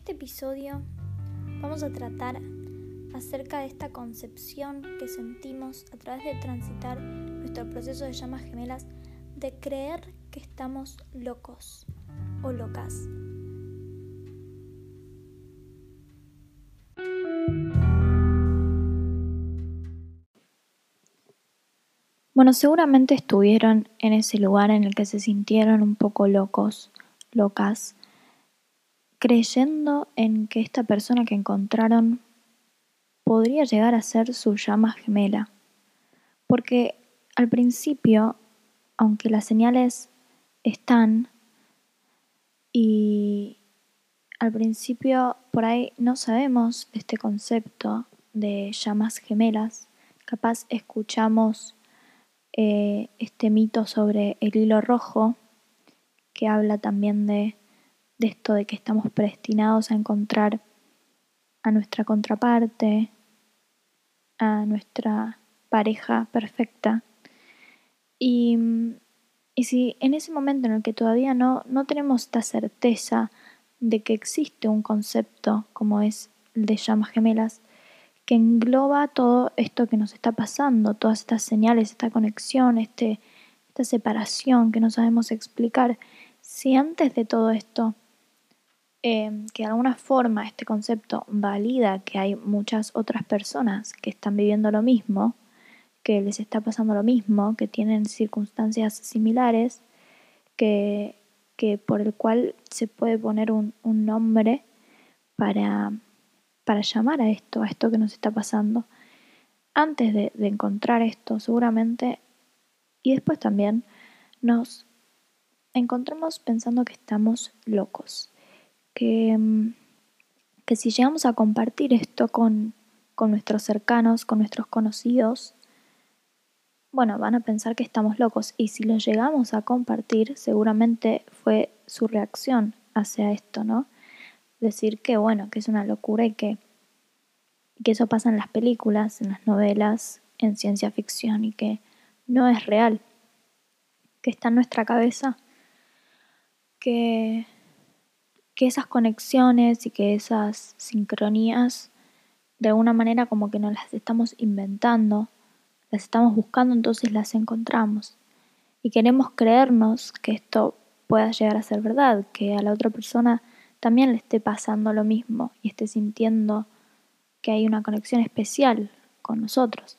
este episodio vamos a tratar acerca de esta concepción que sentimos a través de transitar nuestro proceso de llamas gemelas de creer que estamos locos o locas. Bueno, seguramente estuvieron en ese lugar en el que se sintieron un poco locos, locas, creyendo en que esta persona que encontraron podría llegar a ser su llama gemela. Porque al principio, aunque las señales están y al principio por ahí no sabemos este concepto de llamas gemelas, capaz escuchamos eh, este mito sobre el hilo rojo que habla también de de esto de que estamos predestinados a encontrar a nuestra contraparte, a nuestra pareja perfecta. Y, y, si en ese momento en el que todavía no, no tenemos esta certeza de que existe un concepto como es el de llamas gemelas, que engloba todo esto que nos está pasando, todas estas señales, esta conexión, este, esta separación que no sabemos explicar, si antes de todo esto Em, que de alguna forma este concepto valida que hay muchas otras personas que están viviendo lo mismo, que les está pasando lo mismo, que tienen circunstancias similares, que, que por el cual se puede poner un, un nombre para, para llamar a esto, a esto que nos está pasando. Antes de, de encontrar esto, seguramente, y después también, nos encontramos pensando que estamos locos que, mm, que si llegamos a compartir esto con, con nuestros cercanos, con nuestros conocidos, bueno, van a pensar que estamos locos y si lo llegamos a compartir, seguramente fue su reacción hacia esto, ¿no? Decir que, bueno, que es una locura y que, que eso pasa en las películas, en las novelas, en ciencia ficción y que no es real, que está en nuestra cabeza, que que esas conexiones y que esas sincronías de alguna manera como que nos las estamos inventando, las estamos buscando, entonces las encontramos. Y queremos creernos que esto pueda llegar a ser verdad, que a la otra persona también le esté pasando lo mismo y esté sintiendo que hay una conexión especial con nosotros.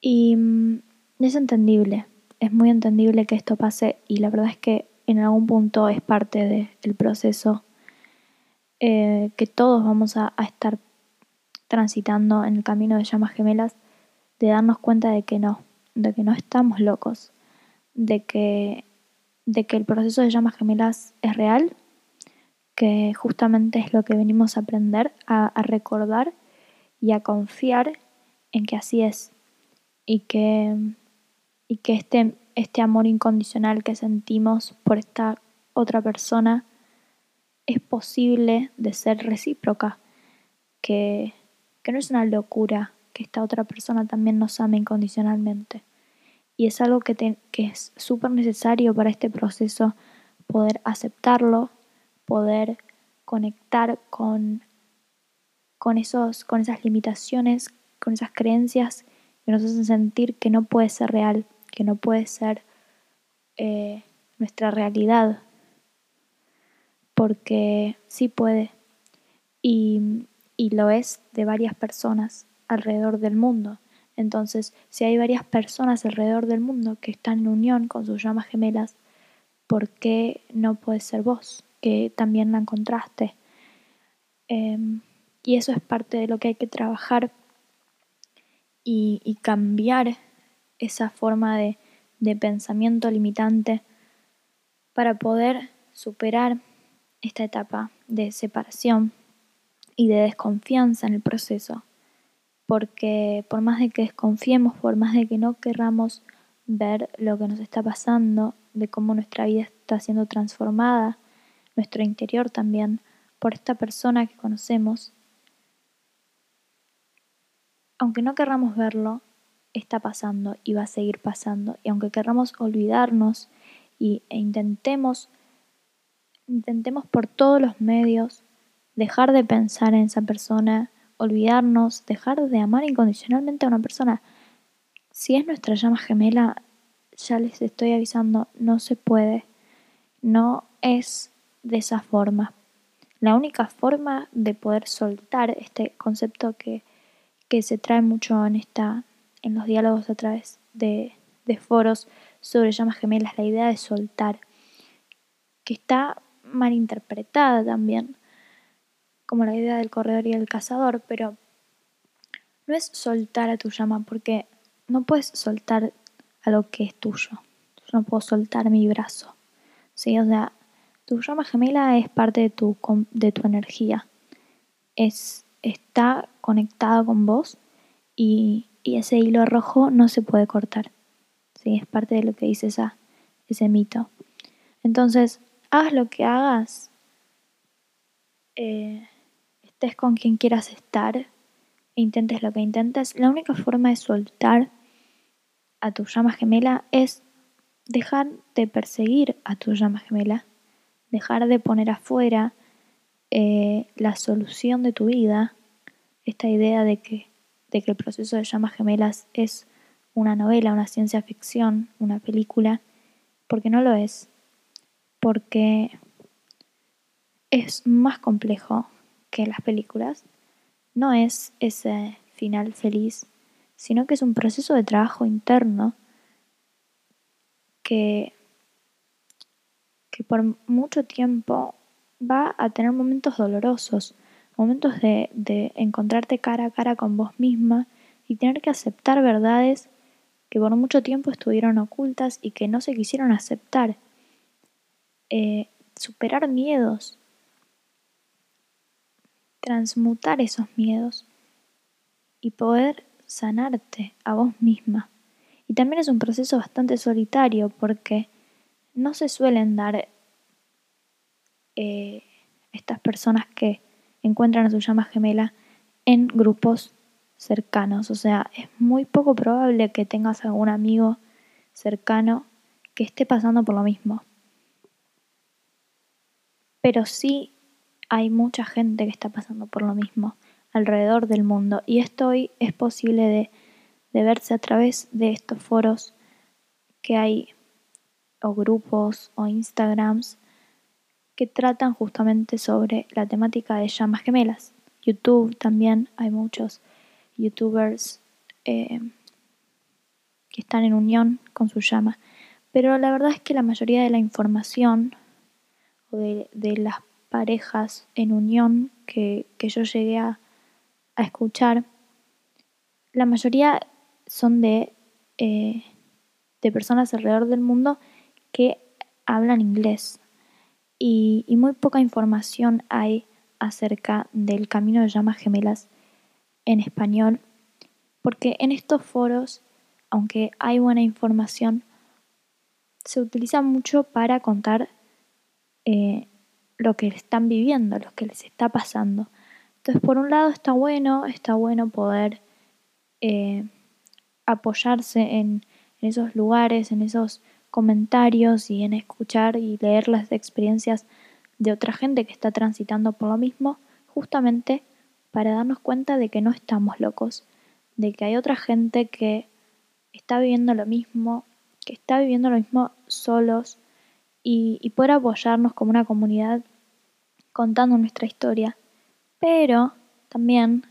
Y mm, es entendible, es muy entendible que esto pase y la verdad es que en algún punto es parte del proceso eh, que todos vamos a, estar transitando en el camino de llamas gemelas, de darnos cuenta de que no, de que no estamos locos, de que, de que el proceso de llamas gemelas es real, que justamente es lo que venimos a aprender, a, a recordar y a confiar en que así es y que, y que este este amor incondicional que sentimos por esta otra persona es posible de ser recíproca, que, no es una locura que esta otra persona también nos ame incondicionalmente. Y es algo que, que es súper necesario para este proceso poder aceptarlo, poder conectar con, con, esos, con esas limitaciones, con esas creencias que nos hacen sentir que no puede ser real, que no puede ser eh, nuestra realidad, porque sí puede y, y lo es de varias personas alrededor del mundo. Entonces, si hay varias personas alrededor del mundo que están en unión con sus llamas gemelas, ¿por qué no puede ser vos, que también la encontraste? Em, y eso es parte de lo que hay que trabajar y, y cambiar esa forma de, pensamiento limitante para poder superar esta etapa de separación y de desconfianza en el proceso. Porque por más de que desconfiemos, por más de que no querramos ver lo que nos está pasando, de cómo nuestra vida está siendo transformada, nuestro interior también, por esta persona que conocemos, aunque no querramos verlo, está pasando y va a seguir pasando. Y aunque queramos olvidarnos y, e intentemos intentemos por todos los medios dejar de pensar en esa persona, olvidarnos, dejar de amar incondicionalmente a una persona. Si es nuestra llama gemela, ya les estoy avisando, no se puede. No es de esa forma. La única forma de poder soltar este concepto que, que se trae mucho en esta, en los diálogos a través de, foros sobre llamas gemelas, la idea de soltar, que está mal interpretada también, como la idea del corredor y el cazador, pero no es soltar a tu llama, porque no puedes soltar a lo que es tuyo. Yo no puedo soltar mi brazo. ¿sí? O sea, tu llama gemela es parte de tu, de tu energía. Es, está conectada con vos y, y, ese hilo rojo no se puede cortar. ¿sí? Es parte de lo que dice esa, ese mito. Entonces, haz lo que hagas, eh, estés con quien quieras estar e intentes lo que intentes, la única forma de soltar a tu llama gemela es dejar de perseguir a tu llama gemela, dejar de poner afuera eh, la solución de tu vida, esta idea de que, de que el proceso de llamas gemelas es una novela, una ciencia ficción, una película, porque no lo es, porque es más complejo que las películas, no es ese final feliz sino que es un proceso de trabajo interno que, que por mucho tiempo va a tener momentos dolorosos, momentos de, encontrarte cara a cara con vos misma y tener que aceptar verdades que por mucho tiempo estuvieron ocultas y que no se quisieron aceptar. Eh, superar miedos, transmutar esos miedos y poder sanarte a vos misma. Y también es un proceso bastante solitario porque no se suelen dar eh, estas personas que encuentran a su llama gemela en grupos cercanos. O sea, es muy poco probable que tengas algún amigo cercano que esté pasando por lo mismo. Pero sí hay mucha gente que está pasando por lo mismo alrededor del mundo. Y esto hoy es posible de, de verse a través de estos foros que hay, o grupos, o Instagrams, tratan justamente sobre la temática de llamas gemelas. YouTube también, hay muchos youtubers eh, que están en unión con su llama. Pero la verdad es que la mayoría de la información o de, las parejas en unión que, yo llegué a, escuchar, la mayoría son eh, de personas alrededor del mundo que hablan inglés y, muy poca información hay acerca del camino de llamas gemelas en español, porque en estos foros, aunque hay buena información, se utiliza mucho para contar eh, lo que están viviendo, lo que les está pasando. Entonces, por un lado está bueno, está bueno poder eh, apoyarse en, en esos lugares, en esos comentarios y en escuchar y leer las experiencias de otra gente que está transitando por lo mismo, justamente para darnos cuenta de que no estamos locos, de que hay otra gente que está viviendo lo mismo, que está viviendo lo mismo solos y, y poder apoyarnos como una comunidad contando nuestra historia. Pero también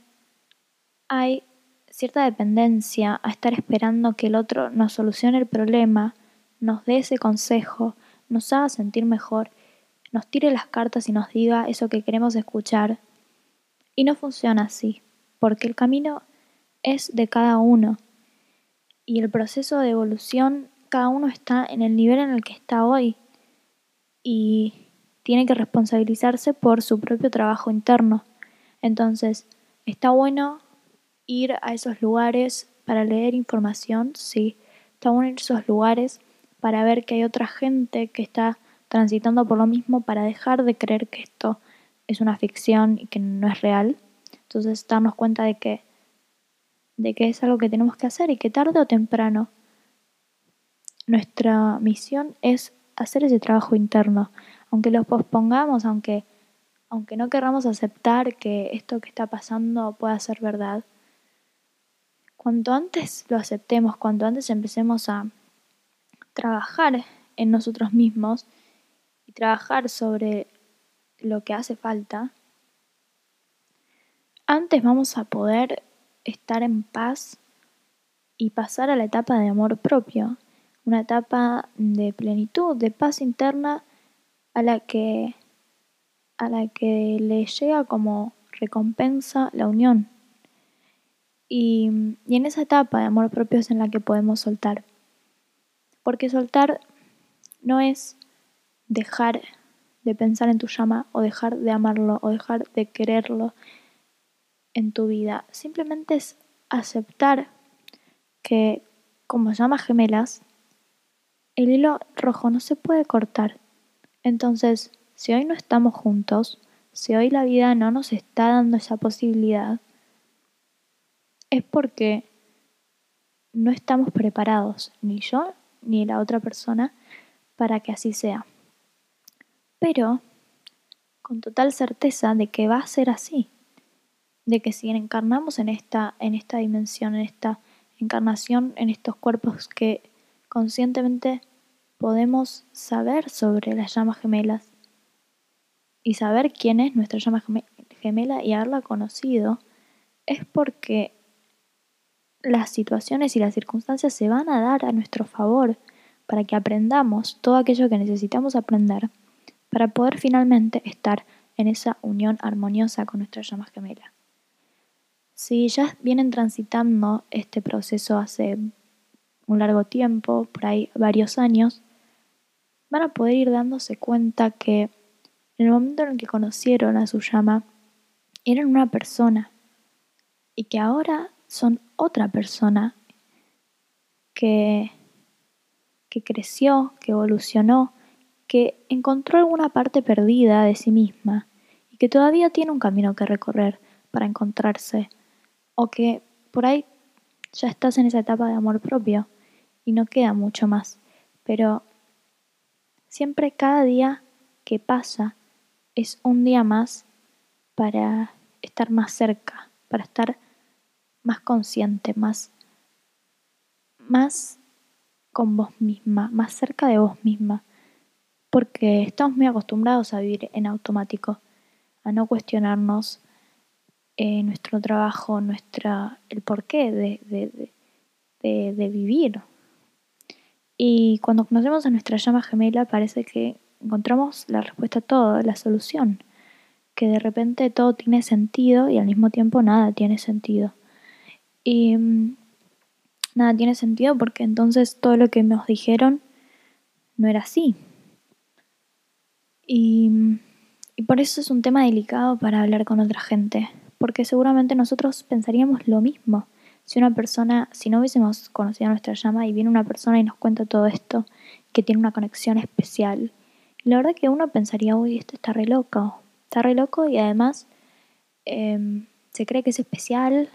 hay cierta dependencia a estar esperando que el otro nos solucione el problema, nos dé ese consejo, nos haga sentir mejor, nos tire las cartas y nos diga eso que queremos escuchar. Y no funciona así, porque el camino es de cada uno. Y el proceso de evolución, cada uno está en el nivel en el que está hoy. Y tiene que responsabilizarse por su propio trabajo interno. Entonces, está bueno ir a esos lugares para leer información, sí. Está bueno ir a esos lugares para ver que hay otra gente que está transitando por lo mismo para dejar de creer que esto es una ficción y que no es real. Entonces, darnos cuenta de que de que es algo que tenemos que hacer y que tarde o temprano nuestra misión es hacer ese trabajo interno, aunque los pospongamos, aunque, aunque no querramos aceptar que esto que está pasando pueda ser verdad, cuanto antes lo aceptemos, cuanto antes empecemos a trabajar en nosotros mismos y trabajar sobre lo que hace falta, antes vamos a poder estar en paz y pasar a la etapa de amor propio, una etapa de plenitud, de paz interna a la que a la que le llega como recompensa la unión. Y, y en esa etapa de amor propio es en la que podemos soltar. Porque soltar no es dejar de pensar en tu llama o dejar de amarlo o dejar de quererlo en tu vida. Simplemente es aceptar que como llamas gemelas, el hilo rojo no se puede cortar. Entonces, si hoy no estamos juntos, si hoy la vida no nos está dando esa posibilidad, es porque no estamos preparados, ni yo ni la otra persona, para que así sea. Pero con total certeza de que va a ser así, de que si encarnamos en esta, en esta dimensión, en esta encarnación, en estos cuerpos que conscientemente podemos saber sobre las llamas gemelas y saber quién es nuestra llama gemela y haberla conocido, es porque las situaciones y las circunstancias se van a dar a nuestro favor para que aprendamos todo aquello que necesitamos aprender para poder finalmente estar en esa unión armoniosa con nuestra llama gemela. Si ya vienen transitando este proceso hace un largo tiempo, por ahí varios años, van a poder ir dándose cuenta que en el momento en el que conocieron a su llama, eran una persona y que ahora son otra persona que, que creció, que evolucionó, que encontró alguna parte perdida de sí misma y que todavía tiene un camino que recorrer para encontrarse o que por ahí ya estás en esa etapa de amor propio y no queda mucho más, pero siempre cada día que pasa es un día más para estar más cerca, para estar más consciente, más, más con vos misma, más cerca de vos misma, porque estamos muy acostumbrados a vivir en automático, a no cuestionarnos eh, nuestro trabajo, nuestra, el porqué de, de, de, de vivir. Y cuando conocemos a nuestra llama gemela parece que encontramos la respuesta a todo, la solución, que de repente todo tiene sentido y al mismo tiempo nada tiene sentido. Y mm, nada tiene sentido porque entonces todo lo que nos dijeron no era así. Y, mm, y por eso es un tema delicado para hablar con otra gente, porque seguramente nosotros pensaríamos lo mismo. Si una persona, si no hubiésemos conocido nuestra llama y viene una persona y nos cuenta todo esto, que tiene una conexión especial, la verdad que uno pensaría, uy, esto está re loco, está re loco y además eh, se cree que es especial,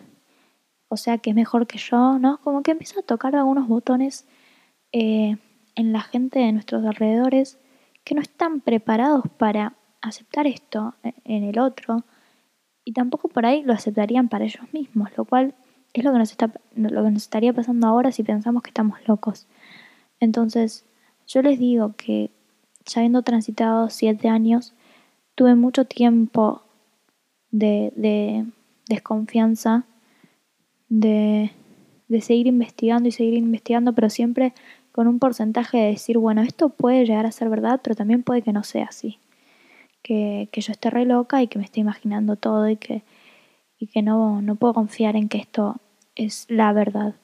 o sea que es mejor que yo, ¿no? Como que empieza a tocar algunos botones eh, en la gente de nuestros alrededores que no están preparados para aceptar esto en el otro y tampoco por ahí lo aceptarían para ellos mismos, lo cual es lo que nos, está, lo que nos estaría pasando ahora si pensamos que estamos locos. Entonces, yo les digo que ya habiendo transitado siete años, tuve mucho tiempo de, de desconfianza de, de seguir investigando y seguir investigando, pero siempre con un porcentaje de decir, bueno, esto puede llegar a ser verdad, pero también puede que no sea así. Que, que yo esté re loca y que me esté imaginando todo y que, y que no, no puedo confiar en que esto es la verdad.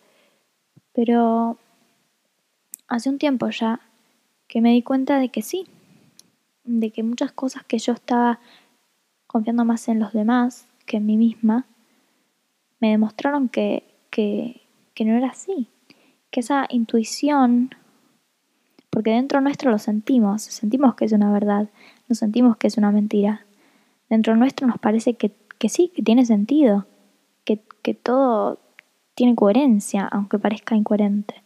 Pero hace un tiempo ya que me di cuenta de que sí, de que muchas cosas que yo estaba confiando más en los demás que en mí misma, me demostraron que, que, no era así, que esa intuición, porque dentro nuestro lo sentimos, sentimos que es una verdad, no sentimos que es una mentira. Dentro nuestro nos parece que, que sí, que tiene sentido, que, que todo tiene coherencia, aunque parezca incoherente.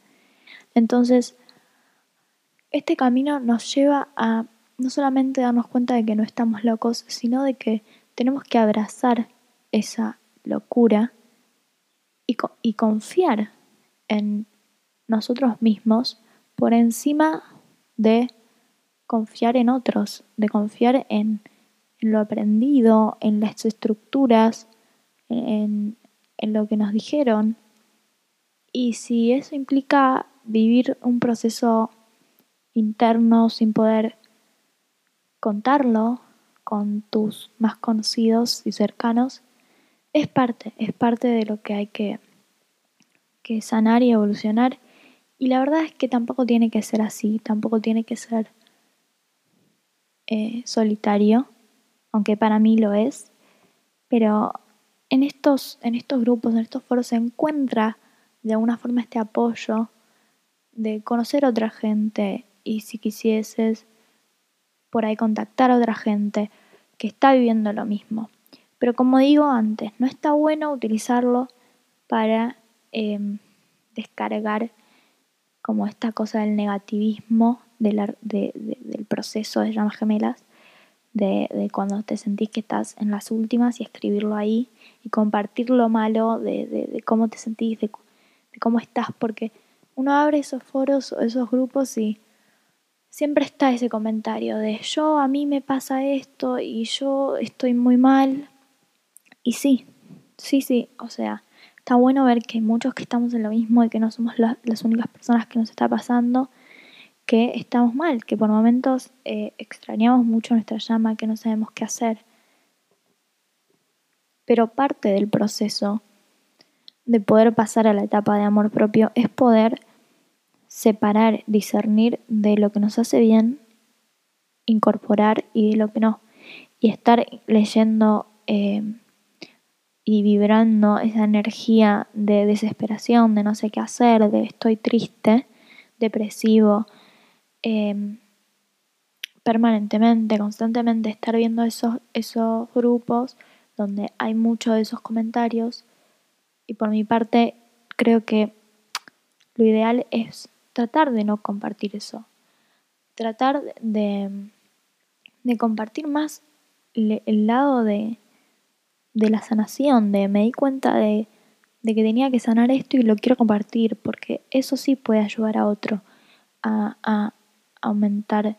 Entonces, este camino nos lleva a no solamente darnos cuenta de que no estamos locos, sino de que tenemos que abrazar esa locura y, confiar en nosotros mismos por encima de confiar en otros, de confiar en, en lo aprendido, en las estructuras, en, en lo que nos dijeron. Y si eso implica vivir un proceso interno sin poder contarlo con tus más conocidos y cercanos, es parte, es parte de lo que hay que, sanar y evolucionar. Y la verdad es que tampoco tiene que ser así, tampoco tiene que ser eh, solitario, aunque para mí lo es. Pero en estos, en estos grupos, en estos foros se encuentra de alguna forma este apoyo de conocer a otra gente y si quisieses por ahí contactar a otra gente que está viviendo lo mismo. Pero como digo antes, no está bueno utilizarlo para em, descargar como esta cosa del negativismo del, proceso de llamas gemelas, de, cuando te sentís que estás en las últimas y escribirlo ahí y compartir lo malo de cómo te sentís, de, cómo estás, porque uno abre esos foros o esos grupos y siempre está ese comentario de yo a mí me pasa esto y yo estoy muy mal. Y sí, sí, sí, o sea, está bueno ver que muchos que estamos en lo mismo y que no somos las únicas personas que nos está pasando, que estamos mal, que por momentos eh, extrañamos mucho nuestra llama, que no sabemos qué hacer. Pero parte del proceso de poder pasar a la etapa de amor propio es poder separar, discernir de lo que nos hace bien, incorporar y de lo que no. Y estar leyendo eh, y vibrando esa energía de desesperación, de no sé qué hacer, de estoy triste, depresivo, em, permanentemente, constantemente estar viendo esos, esos grupos donde hay muchos de esos comentarios. Y por mi parte, creo que lo ideal es tratar de no compartir eso. Tratar de, de compartir más el, lado de, de, la sanación, de me di cuenta de, de, que tenía que sanar esto y lo quiero compartir, porque eso sí puede ayudar a otro a, a aumentar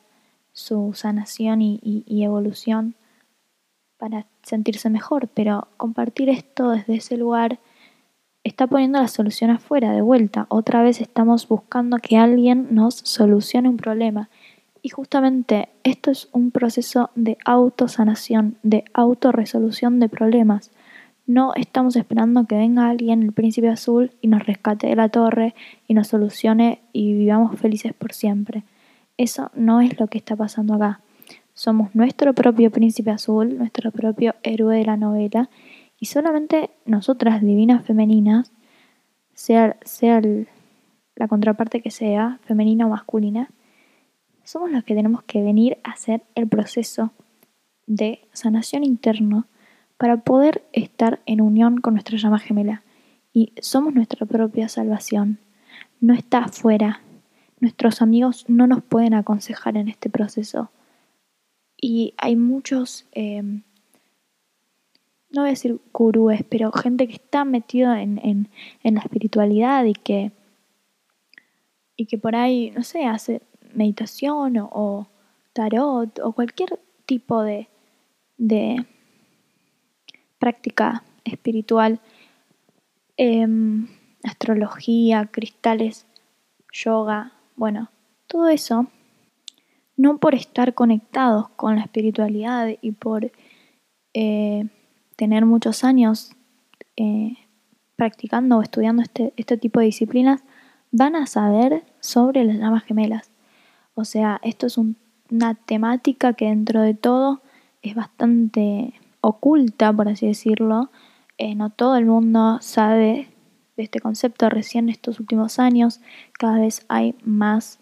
su sanación y, y evolución para sentirse mejor, pero compartir esto desde ese lugar está poniendo la solución afuera, de vuelta. Otra vez estamos buscando que alguien nos solucione un problema. Y justamente esto es un proceso de autosanación, de autorresolución de problemas. No estamos esperando que venga alguien, el príncipe azul, y nos rescate de la torre y nos solucione y vivamos felices por siempre. Eso no es lo que está pasando acá. Somos nuestro propio príncipe azul, nuestro propio héroe de la novela, y solamente nosotras, divinas femeninas, sea, sea la contraparte que sea, femenina o masculina, somos los que tenemos que venir a hacer el proceso de sanación interno para poder estar en unión con nuestra llama gemela. Y somos nuestra propia salvación. No está afuera. Nuestros amigos no nos pueden aconsejar en este proceso. Y hay muchos eh, no voy a decir gurúes, pero gente que está metida en, en, en, la espiritualidad y que, y que por ahí, no sé, hace meditación o, tarot o cualquier tipo de, de práctica espiritual, em, astrología, cristales, yoga, bueno, todo eso, no por estar conectados con la espiritualidad y por... Eh, tener muchos años eh, practicando o estudiando este, este tipo de disciplinas, van a saber sobre las llamas gemelas. O sea, esto es una temática que dentro de todo es bastante oculta, por así decirlo. Eh, no todo el mundo sabe de este concepto. Recién estos últimos años cada vez hay más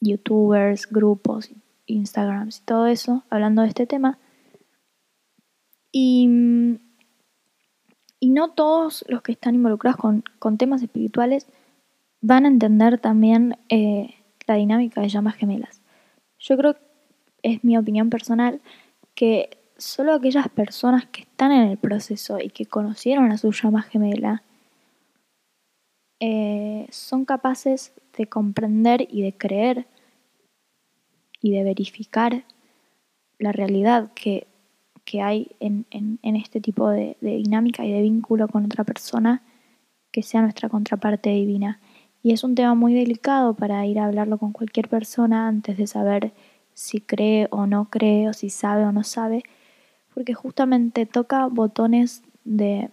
youtubers, grupos, instagrams y todo eso hablando de este tema. Y, no todos los que están involucrados con, temas espirituales van a entender también eh, dinámica de llamas gemelas. Yo creo, es mi opinión personal, que solo aquellas personas que están en el proceso y que conocieron a su llama gemela eh, son capaces de comprender y de creer y de verificar la realidad que, hay en, este tipo de, dinámica y de vínculo con otra persona que sea nuestra contraparte divina. Y es un tema muy delicado para ir a hablarlo con cualquier persona antes de saber si cree o no cree o si sabe o no sabe, porque justamente toca botones de...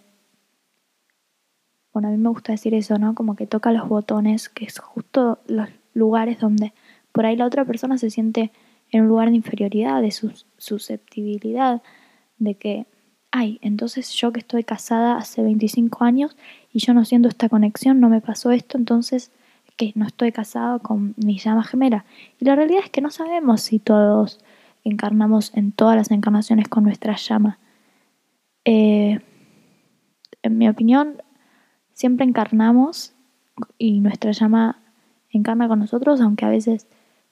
Bueno, a mí me gusta decir eso, ¿no? Como que toca los botones, que es justo los lugares donde por ahí la otra persona se siente en un lugar de inferioridad, de susceptibilidad, de que, ay, entonces yo que estoy casada hace 25 años y yo no siento esta conexión, no me pasó esto, entonces que no estoy casado con mi llama gemela. Y la realidad es que no sabemos si todos encarnamos en todas las encarnaciones con nuestra llama. Eh, en mi opinión, siempre encarnamos y nuestra llama encarna con nosotros, aunque a veces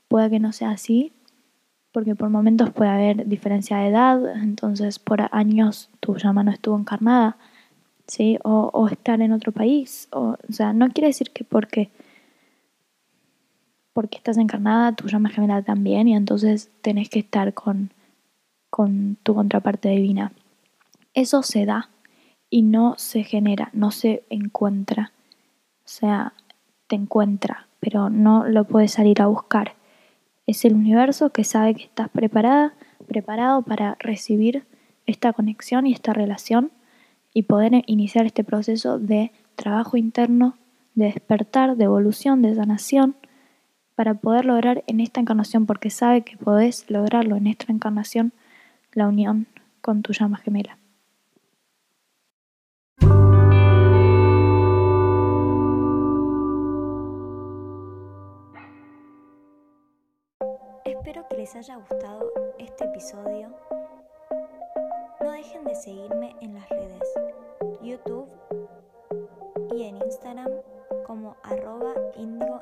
pueda que no sea así, porque por momentos puede haber diferencia de edad, entonces por años tu llama no estuvo encarnada, ¿sí? O, estar en otro país, o, o sea, no quiere decir que porque porque estás encarnada, tu llama gemela también, y entonces tenés que estar con, con tu contraparte divina. Eso se da y no se genera, no se encuentra. O sea, te encuentra, pero no lo puedes salir a buscar. Es el universo que sabe que estás preparada, preparado para recibir esta conexión y esta relación y poder iniciar este proceso de trabajo interno, de despertar, de evolución, de sanación para poder lograr en esta encarnación, porque sabe que podés lograrlo en esta encarnación, la unión con tu llama gemela. Haya gustado este episodio. No dejen de seguirme en las redes YouTube y en Instagram como arroba indigo